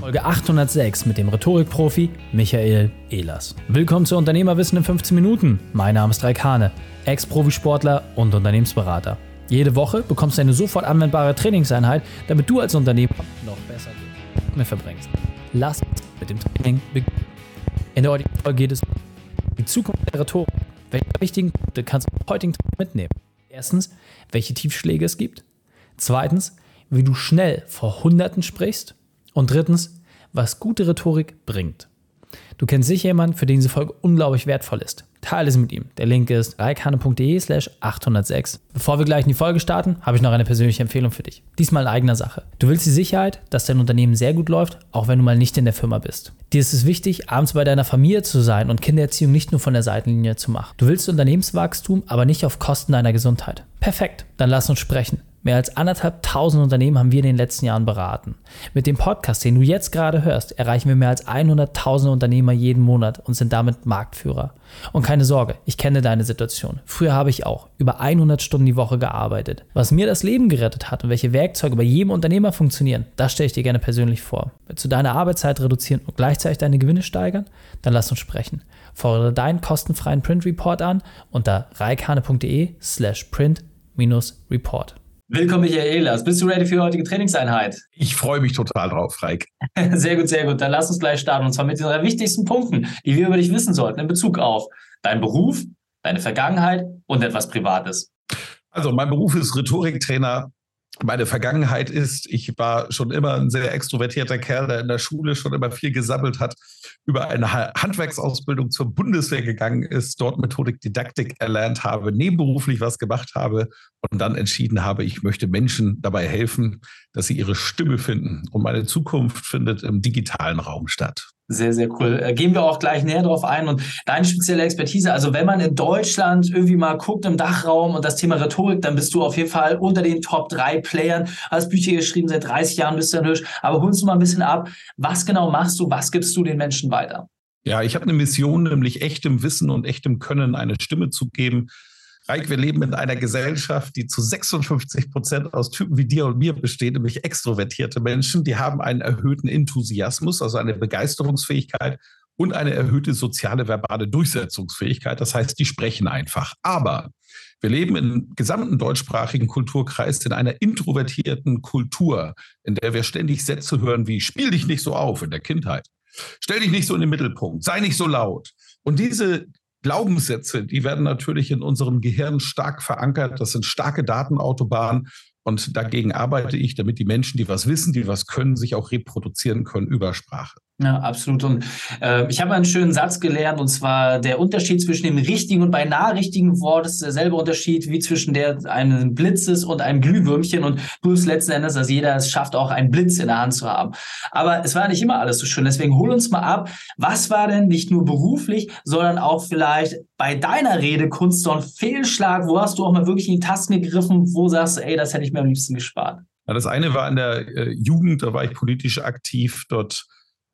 Folge 806 mit dem Rhetorikprofi Michael Ehlers. Willkommen zu Unternehmerwissen in 15 Minuten. Mein Name ist Raik Hane, Ex-Profisportler und Unternehmensberater. Jede Woche bekommst du eine sofort anwendbare Trainingseinheit, damit du als Unternehmer noch besser mit verbringst. Lass uns mit dem Training beginnen. In der heutigen Folge geht es um die Zukunft der Rhetorik. Welche wichtigen Punkte kannst du heutigen Training mitnehmen? Erstens, welche Tiefschläge es gibt. Zweitens, wie du schnell vor Hunderten sprichst. Und drittens, was gute Rhetorik bringt. Du kennst sicher jemanden, für den diese Folge unglaublich wertvoll ist. Teile es mit ihm. Der Link ist reikane.de slash 806. Bevor wir gleich in die Folge starten, habe ich noch eine persönliche Empfehlung für dich. Diesmal in eigener Sache. Du willst die Sicherheit, dass dein Unternehmen sehr gut läuft, auch wenn du mal nicht in der Firma bist. Dir ist es wichtig, abends bei deiner Familie zu sein und Kindererziehung nicht nur von der Seitenlinie zu machen. Du willst Unternehmenswachstum, aber nicht auf Kosten deiner Gesundheit. Perfekt, dann lass uns sprechen. Mehr als anderthalb tausend Unternehmen haben wir in den letzten Jahren beraten. Mit dem Podcast, den du jetzt gerade hörst, erreichen wir mehr als 100.000 Unternehmer jeden Monat und sind damit Marktführer. Und keine Sorge, ich kenne deine Situation. Früher habe ich auch über 100 Stunden die Woche gearbeitet. Was mir das Leben gerettet hat und welche Werkzeuge bei jedem Unternehmer funktionieren, das stelle ich dir gerne persönlich vor. Willst du deine Arbeitszeit reduzieren und gleichzeitig deine Gewinne steigern? Dann lass uns sprechen. Fordere deinen kostenfreien Print Report an unter reikane.de slash print-report. Willkommen, Michael Ehlers. Bist du ready für die heutige Trainingseinheit? Ich freue mich total drauf, Reik. Sehr gut, sehr gut. Dann lass uns gleich starten. Und zwar mit den drei wichtigsten Punkten, die wir über dich wissen sollten in Bezug auf deinen Beruf, deine Vergangenheit und etwas Privates. Also, mein Beruf ist Rhetoriktrainer meine Vergangenheit ist, ich war schon immer ein sehr extrovertierter Kerl, der in der Schule schon immer viel gesammelt hat, über eine Handwerksausbildung zur Bundeswehr gegangen ist, dort Methodik Didaktik erlernt habe, nebenberuflich was gemacht habe und dann entschieden habe, ich möchte Menschen dabei helfen, dass sie ihre Stimme finden. Und meine Zukunft findet im digitalen Raum statt. Sehr, sehr cool. Äh, gehen wir auch gleich näher drauf ein. Und deine spezielle Expertise, also wenn man in Deutschland irgendwie mal guckt im Dachraum und das Thema Rhetorik, dann bist du auf jeden Fall unter den Top drei Playern. Hast Bücher geschrieben, seit 30 Jahren bist du ein Hirsch. Aber holst du mal ein bisschen ab. Was genau machst du? Was gibst du den Menschen weiter? Ja, ich habe eine Mission, nämlich echtem Wissen und echtem Können eine Stimme zu geben, Reik, wir leben in einer Gesellschaft, die zu 56 Prozent aus Typen wie dir und mir besteht, nämlich extrovertierte Menschen. Die haben einen erhöhten Enthusiasmus, also eine Begeisterungsfähigkeit und eine erhöhte soziale verbale Durchsetzungsfähigkeit. Das heißt, die sprechen einfach. Aber wir leben im gesamten deutschsprachigen Kulturkreis in einer introvertierten Kultur, in der wir ständig Sätze hören wie spiel dich nicht so auf in der Kindheit. Stell dich nicht so in den Mittelpunkt, sei nicht so laut. Und diese Glaubenssätze, die werden natürlich in unserem Gehirn stark verankert. Das sind starke Datenautobahnen. Und dagegen arbeite ich, damit die Menschen, die was wissen, die was können, sich auch reproduzieren können über Sprache. Ja, absolut. Und äh, ich habe einen schönen Satz gelernt, und zwar der Unterschied zwischen dem richtigen und beinahe richtigen Wort ist derselbe Unterschied wie zwischen der einem Blitzes und einem Glühwürmchen. Und du bist letzten Endes, dass jeder es schafft, auch einen Blitz in der Hand zu haben. Aber es war nicht immer alles so schön. Deswegen hol uns mal ab. Was war denn nicht nur beruflich, sondern auch vielleicht bei deiner Redekunst so ein Fehlschlag? Wo hast du auch mal wirklich in die Tasten gegriffen? Wo sagst du, ey, das hätte ich mir am liebsten gespart? Ja, das eine war in der äh, Jugend, da war ich politisch aktiv. Dort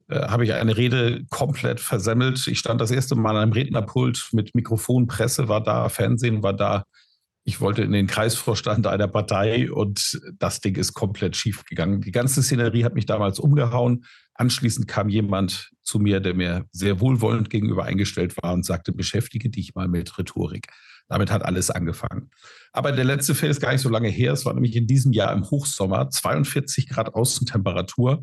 äh, habe ich eine Rede komplett versemmelt. Ich stand das erste Mal an einem Rednerpult mit Mikrofon, Presse war da, Fernsehen war da. Ich wollte in den Kreisvorstand einer Partei und das Ding ist komplett schief gegangen. Die ganze Szenerie hat mich damals umgehauen. Anschließend kam jemand zu mir, der mir sehr wohlwollend gegenüber eingestellt war und sagte, beschäftige dich mal mit Rhetorik. Damit hat alles angefangen. Aber der letzte Fall ist gar nicht so lange her. Es war nämlich in diesem Jahr im Hochsommer, 42 Grad Außentemperatur.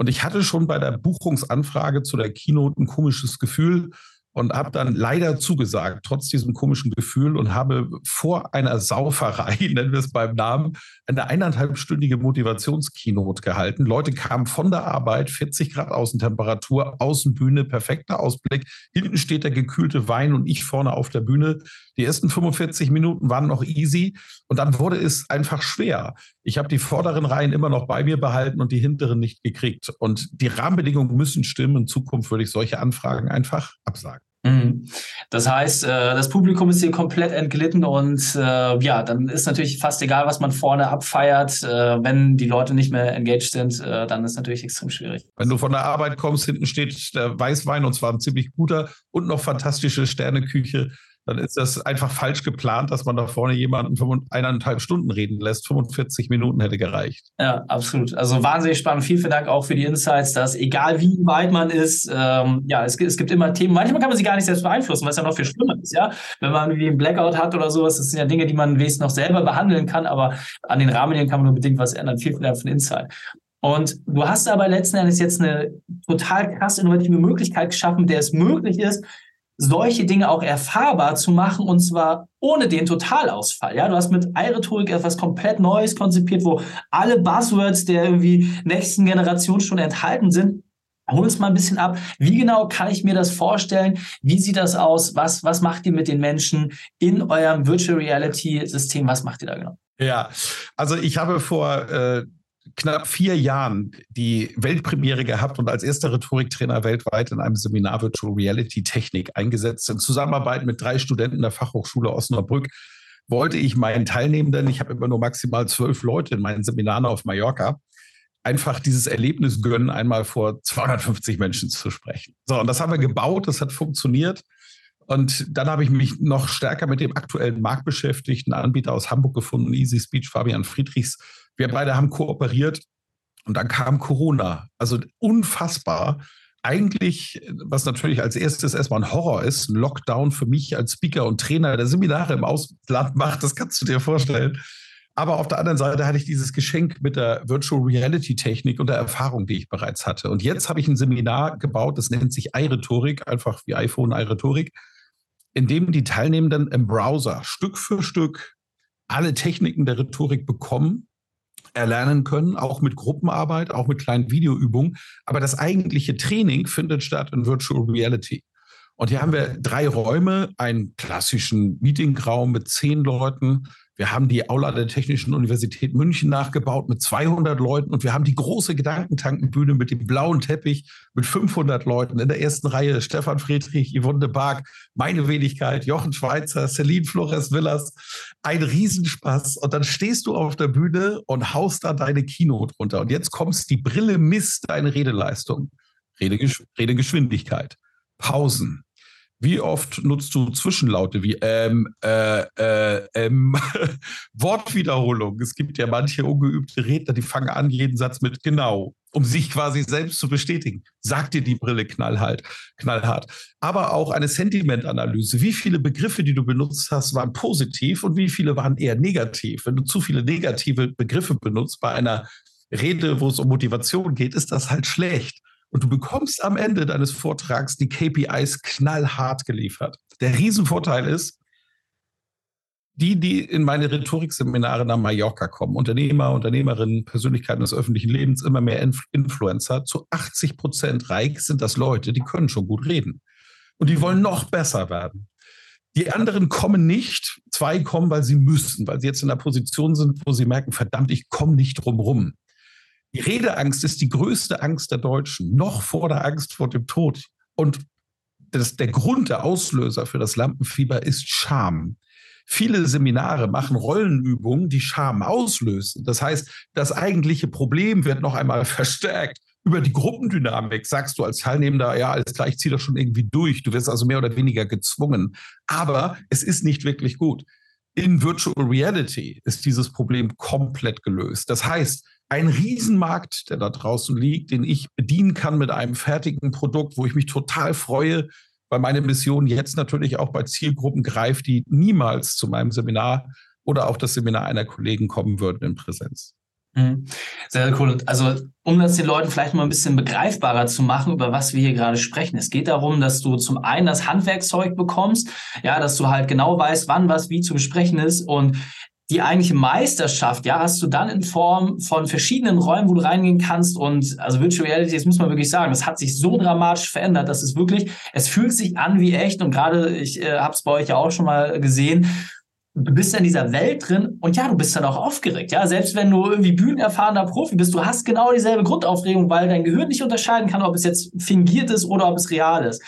Und ich hatte schon bei der Buchungsanfrage zu der Keynote ein komisches Gefühl und habe dann leider zugesagt, trotz diesem komischen Gefühl und habe vor einer Sauferei, nennen wir es beim Namen, eine eineinhalbstündige Motivationskeynote gehalten. Leute kamen von der Arbeit, 40 Grad Außentemperatur, Außenbühne, perfekter Ausblick. Hinten steht der gekühlte Wein und ich vorne auf der Bühne. Die ersten 45 Minuten waren noch easy und dann wurde es einfach schwer. Ich habe die vorderen Reihen immer noch bei mir behalten und die hinteren nicht gekriegt. Und die Rahmenbedingungen müssen stimmen. In Zukunft würde ich solche Anfragen einfach absagen. Mhm. Das heißt, äh, das Publikum ist hier komplett entglitten und äh, ja, dann ist natürlich fast egal, was man vorne abfeiert. Äh, wenn die Leute nicht mehr engaged sind, dann ist natürlich extrem schwierig. Wenn du von der Arbeit kommst, hinten steht der Weißwein und zwar ein ziemlich guter und noch fantastische Sterneküche. Dann ist das einfach falsch geplant, dass man da vorne jemanden eineinhalb Stunden reden lässt. 45 Minuten hätte gereicht. Ja, absolut. Also wahnsinnig spannend. Vielen, vielen Dank auch für die Insights, dass egal wie weit man ist, ähm, ja, es, es gibt immer Themen. Manchmal kann man sie gar nicht selbst beeinflussen, was ja noch viel schlimmer ist, ja. Wenn man wie ein Blackout hat oder sowas, das sind ja Dinge, die man wenigstens noch selber behandeln kann, aber an den Rahmenbedingungen kann man nur bedingt was ändern. Vielen, vielen Dank für den Insight. Und du hast aber letzten Endes jetzt eine total krass innovative Möglichkeit geschaffen, der es möglich ist, solche Dinge auch erfahrbar zu machen und zwar ohne den Totalausfall. Ja, du hast mit iRhetorik etwas komplett Neues konzipiert, wo alle Buzzwords der irgendwie nächsten Generation schon enthalten sind. Hol uns mal ein bisschen ab. Wie genau kann ich mir das vorstellen? Wie sieht das aus? Was, was macht ihr mit den Menschen in eurem Virtual Reality System? Was macht ihr da genau? Ja, also ich habe vor äh, knapp vier Jahren die Weltpremiere gehabt und als erster Rhetoriktrainer weltweit in einem Seminar Virtual Reality Technik eingesetzt. In Zusammenarbeit mit drei Studenten der Fachhochschule Osnabrück wollte ich meinen Teilnehmenden, ich habe immer nur maximal zwölf Leute in meinen Seminaren auf Mallorca, einfach dieses Erlebnis gönnen, einmal vor 250 Menschen zu sprechen. So, und das haben wir gebaut, das hat funktioniert. Und dann habe ich mich noch stärker mit dem aktuellen marktbeschäftigten Anbieter aus Hamburg gefunden, Easy Speech, Fabian Friedrichs, wir beide haben kooperiert und dann kam Corona. Also unfassbar. Eigentlich, was natürlich als erstes erstmal ein Horror ist, ein Lockdown für mich als Speaker und Trainer, der Seminare im Ausland macht, das kannst du dir vorstellen. Aber auf der anderen Seite hatte ich dieses Geschenk mit der Virtual Reality Technik und der Erfahrung, die ich bereits hatte. Und jetzt habe ich ein Seminar gebaut, das nennt sich iRhetorik, einfach wie iPhone iRhetorik, in dem die Teilnehmenden im Browser Stück für Stück alle Techniken der Rhetorik bekommen erlernen können, auch mit Gruppenarbeit, auch mit kleinen Videoübungen. Aber das eigentliche Training findet statt in Virtual Reality. Und hier haben wir drei Räume, einen klassischen Meetingraum mit zehn Leuten, wir haben die Aula der Technischen Universität München nachgebaut mit 200 Leuten und wir haben die große Gedankentankenbühne mit dem blauen Teppich mit 500 Leuten. In der ersten Reihe Stefan Friedrich, Yvonne de Barg, meine Wenigkeit, Jochen Schweizer, Celine Flores Villas. Ein Riesenspaß. Und dann stehst du auf der Bühne und haust da deine Keynote runter. Und jetzt kommst die Brille misst deine Redeleistung. Redegesch Redegeschwindigkeit. Pausen, wie oft nutzt du Zwischenlaute wie ähm, äh, äh, ähm, Wortwiederholung? Es gibt ja manche ungeübte Redner, die fangen an, jeden Satz mit genau, um sich quasi selbst zu bestätigen. Sagt dir die Brille knallhart, knallhart. Aber auch eine Sentimentanalyse. Wie viele Begriffe, die du benutzt hast, waren positiv und wie viele waren eher negativ? Wenn du zu viele negative Begriffe benutzt bei einer Rede, wo es um Motivation geht, ist das halt schlecht und du bekommst am Ende deines Vortrags die KPIs knallhart geliefert. Der Riesenvorteil ist, die, die in meine Rhetorikseminare nach Mallorca kommen, Unternehmer, Unternehmerinnen, Persönlichkeiten des öffentlichen Lebens, immer mehr Inf Influencer, zu 80 Prozent reich sind das Leute, die können schon gut reden. Und die wollen noch besser werden. Die anderen kommen nicht. Zwei kommen, weil sie müssen, weil sie jetzt in einer Position sind, wo sie merken, verdammt, ich komme nicht drum rum. Die Redeangst ist die größte Angst der Deutschen, noch vor der Angst vor dem Tod. Und das, der Grund, der Auslöser für das Lampenfieber ist Scham. Viele Seminare machen Rollenübungen, die Scham auslösen. Das heißt, das eigentliche Problem wird noch einmal verstärkt. Über die Gruppendynamik sagst du als Teilnehmender, ja, alles klar, ich ziehe das schon irgendwie durch. Du wirst also mehr oder weniger gezwungen. Aber es ist nicht wirklich gut. In Virtual Reality ist dieses Problem komplett gelöst. Das heißt, ein Riesenmarkt, der da draußen liegt, den ich bedienen kann mit einem fertigen Produkt, wo ich mich total freue, weil meine Mission jetzt natürlich auch bei Zielgruppen greift, die niemals zu meinem Seminar oder auch das Seminar einer Kollegen kommen würden in Präsenz. Mhm. Sehr, cool. Also, um das den Leuten vielleicht mal ein bisschen begreifbarer zu machen, über was wir hier gerade sprechen. Es geht darum, dass du zum einen das Handwerkszeug bekommst, ja, dass du halt genau weißt, wann was wie zu besprechen ist und die eigentliche Meisterschaft, ja, hast du dann in Form von verschiedenen Räumen, wo du reingehen kannst. Und also Virtual Reality, das muss man wirklich sagen, das hat sich so dramatisch verändert, dass es wirklich, es fühlt sich an wie echt. Und gerade, ich äh, habe es bei euch ja auch schon mal gesehen, du bist in dieser Welt drin und ja, du bist dann auch aufgeregt. Ja, selbst wenn du irgendwie bühnenerfahrener Profi bist, du hast genau dieselbe Grundaufregung, weil dein Gehirn nicht unterscheiden kann, ob es jetzt fingiert ist oder ob es real ist.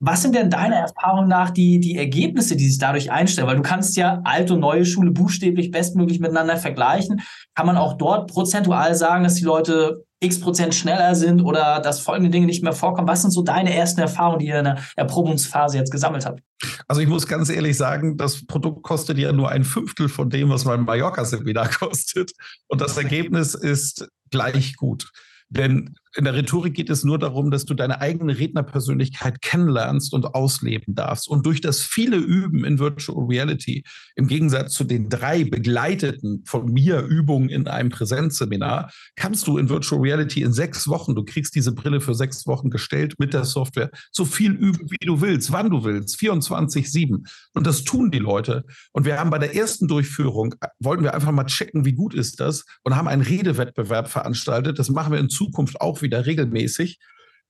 Was sind denn deiner Erfahrung nach die, die Ergebnisse, die sich dadurch einstellen? Weil du kannst ja alte und neue Schule buchstäblich bestmöglich miteinander vergleichen. Kann man auch dort prozentual sagen, dass die Leute x Prozent schneller sind oder dass folgende Dinge nicht mehr vorkommen? Was sind so deine ersten Erfahrungen, die ihr in der Erprobungsphase jetzt gesammelt habt? Also ich muss ganz ehrlich sagen, das Produkt kostet ja nur ein Fünftel von dem, was mein Mallorca-Seminar kostet. Und das Ergebnis ist gleich gut. Denn in der Rhetorik geht es nur darum, dass du deine eigene Rednerpersönlichkeit kennenlernst und ausleben darfst. Und durch das viele Üben in Virtual Reality, im Gegensatz zu den drei begleiteten von mir Übungen in einem Präsenzseminar, kannst du in Virtual Reality in sechs Wochen, du kriegst diese Brille für sechs Wochen gestellt mit der Software, so viel üben, wie du willst, wann du willst, 24-7. Und das tun die Leute. Und wir haben bei der ersten Durchführung, wollten wir einfach mal checken, wie gut ist das und haben einen Redewettbewerb veranstaltet. Das machen wir in Zukunft auch wieder regelmäßig,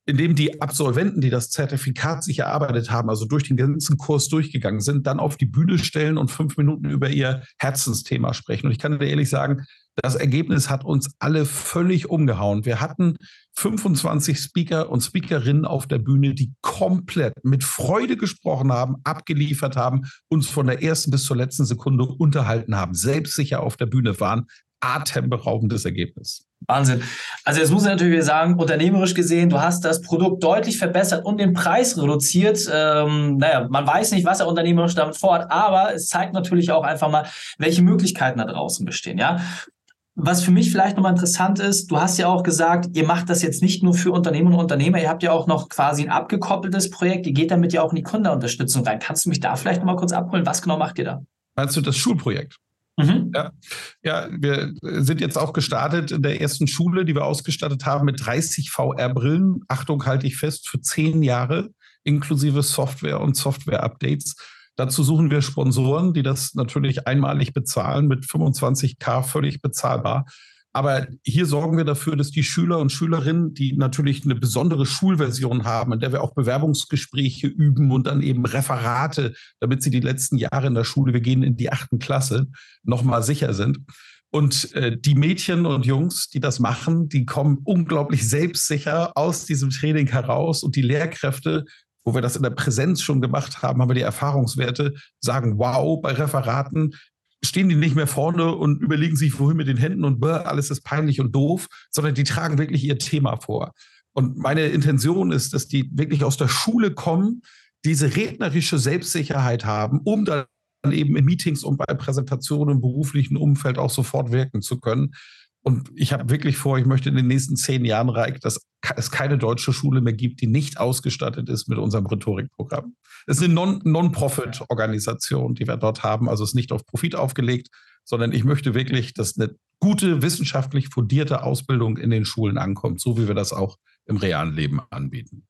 indem die Absolventen, die das Zertifikat sich erarbeitet haben, also durch den ganzen Kurs durchgegangen sind, dann auf die Bühne stellen und fünf Minuten über ihr Herzensthema sprechen. Und ich kann dir ehrlich sagen, das Ergebnis hat uns alle völlig umgehauen. Wir hatten 25 Speaker und Speakerinnen auf der Bühne, die komplett mit Freude gesprochen haben, abgeliefert haben, uns von der ersten bis zur letzten Sekunde unterhalten haben, selbstsicher auf der Bühne waren. Atemberaubendes Ergebnis. Wahnsinn. Also jetzt muss ich natürlich sagen, unternehmerisch gesehen, du hast das Produkt deutlich verbessert und den Preis reduziert. Ähm, naja, man weiß nicht, was er unternehmerisch damit vorhat, aber es zeigt natürlich auch einfach mal, welche Möglichkeiten da draußen bestehen. Ja, was für mich vielleicht nochmal interessant ist, du hast ja auch gesagt, ihr macht das jetzt nicht nur für Unternehmen und Unternehmer, ihr habt ja auch noch quasi ein abgekoppeltes Projekt, ihr geht damit ja auch in die Kundenunterstützung rein. Kannst du mich da vielleicht nochmal kurz abholen? Was genau macht ihr da? Meinst du das Schulprojekt? Mhm. Ja. ja, wir sind jetzt auch gestartet in der ersten Schule, die wir ausgestattet haben mit 30 VR-Brillen. Achtung, halte ich fest, für zehn Jahre inklusive Software und Software-Updates. Dazu suchen wir Sponsoren, die das natürlich einmalig bezahlen, mit 25k völlig bezahlbar. Aber hier sorgen wir dafür, dass die Schüler und Schülerinnen, die natürlich eine besondere Schulversion haben, in der wir auch Bewerbungsgespräche üben und dann eben Referate, damit sie die letzten Jahre in der Schule, wir gehen in die achten Klasse, nochmal sicher sind. Und äh, die Mädchen und Jungs, die das machen, die kommen unglaublich selbstsicher aus diesem Training heraus und die Lehrkräfte wo wir das in der Präsenz schon gemacht haben, haben wir die Erfahrungswerte, sagen, wow, bei Referaten, stehen die nicht mehr vorne und überlegen sich, wohin mit den Händen und alles ist peinlich und doof, sondern die tragen wirklich ihr Thema vor. Und meine Intention ist, dass die wirklich aus der Schule kommen, diese rednerische Selbstsicherheit haben, um dann eben in Meetings und bei Präsentationen im beruflichen Umfeld auch sofort wirken zu können. Und ich habe wirklich vor, ich möchte in den nächsten zehn Jahren reichen, dass es keine deutsche Schule mehr gibt, die nicht ausgestattet ist mit unserem Rhetorikprogramm. Es ist eine Non-Profit-Organisation, die wir dort haben. Also es ist nicht auf Profit aufgelegt, sondern ich möchte wirklich, dass eine gute, wissenschaftlich fundierte Ausbildung in den Schulen ankommt, so wie wir das auch im realen Leben anbieten.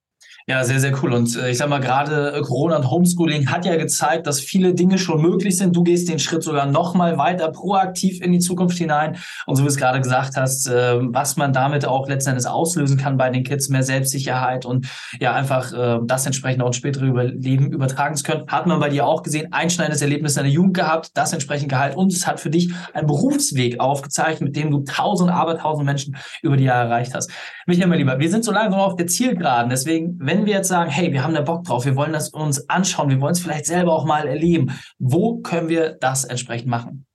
Ja, sehr, sehr cool. Und äh, ich sag mal, gerade äh, Corona und Homeschooling hat ja gezeigt, dass viele Dinge schon möglich sind. Du gehst den Schritt sogar noch mal weiter proaktiv in die Zukunft hinein. Und so wie du es gerade gesagt hast, äh, was man damit auch letzten Endes auslösen kann bei den Kids, mehr Selbstsicherheit und ja, einfach äh, das entsprechend auch ins spätere Leben übertragen zu können. Hat man bei dir auch gesehen, einschneidendes Erlebnis in der Jugend gehabt, das entsprechend gehalten. Und es hat für dich einen Berufsweg aufgezeigt, mit dem du tausend, aber tausend Menschen über die Jahre erreicht hast. Michael, mein Lieber, wir sind so langsam auf der Zielgeraden. Deswegen, wenn wenn wir jetzt sagen, hey, wir haben da Bock drauf, wir wollen das uns anschauen, wir wollen es vielleicht selber auch mal erleben, wo können wir das entsprechend machen?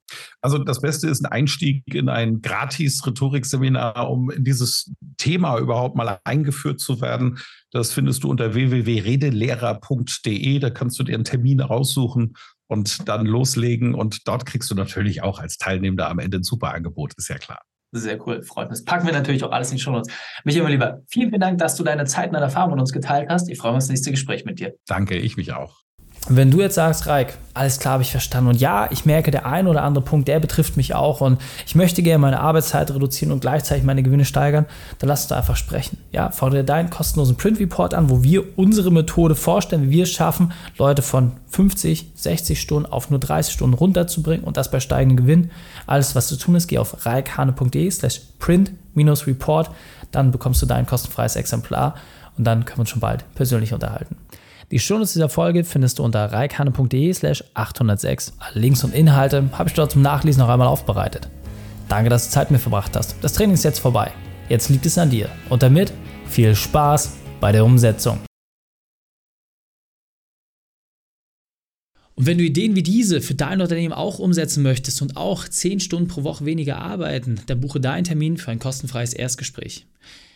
Also das Beste ist ein Einstieg in ein gratis Rhetorikseminar, um in dieses Thema überhaupt mal eingeführt zu werden. Das findest du unter www.redelehrer.de. Da kannst du dir einen Termin raussuchen und dann loslegen. Und dort kriegst du natürlich auch als Teilnehmer am Ende ein super Angebot, ist ja klar. Sehr cool, freut. Das packen wir natürlich auch alles in die Show Notes. Michael, mein Lieber, vielen, vielen Dank, dass du deine Zeit und deine Erfahrung mit uns geteilt hast. Ich freue mich auf das nächste Gespräch mit dir. Danke, ich mich auch. Wenn du jetzt sagst, Reik, alles klar, habe ich verstanden. Und ja, ich merke, der ein oder andere Punkt, der betrifft mich auch. Und ich möchte gerne meine Arbeitszeit reduzieren und gleichzeitig meine Gewinne steigern. Dann lass uns da einfach sprechen. Ja, fordere deinen kostenlosen Print Report an, wo wir unsere Methode vorstellen, wie wir es schaffen, Leute von 50, 60 Stunden auf nur 30 Stunden runterzubringen und das bei steigendem Gewinn. Alles, was zu tun ist, geh auf reikhane.de slash print-report. Dann bekommst du dein kostenfreies Exemplar und dann können wir uns schon bald persönlich unterhalten. Die Shownotes dieser Folge findest du unter reikane.de slash 806. Alle Links und Inhalte habe ich dort zum Nachlesen noch einmal aufbereitet. Danke, dass du Zeit mit mir verbracht hast. Das Training ist jetzt vorbei. Jetzt liegt es an dir. Und damit viel Spaß bei der Umsetzung. Und wenn du Ideen wie diese für dein Unternehmen auch umsetzen möchtest und auch 10 Stunden pro Woche weniger arbeiten, dann buche deinen Termin für ein kostenfreies Erstgespräch.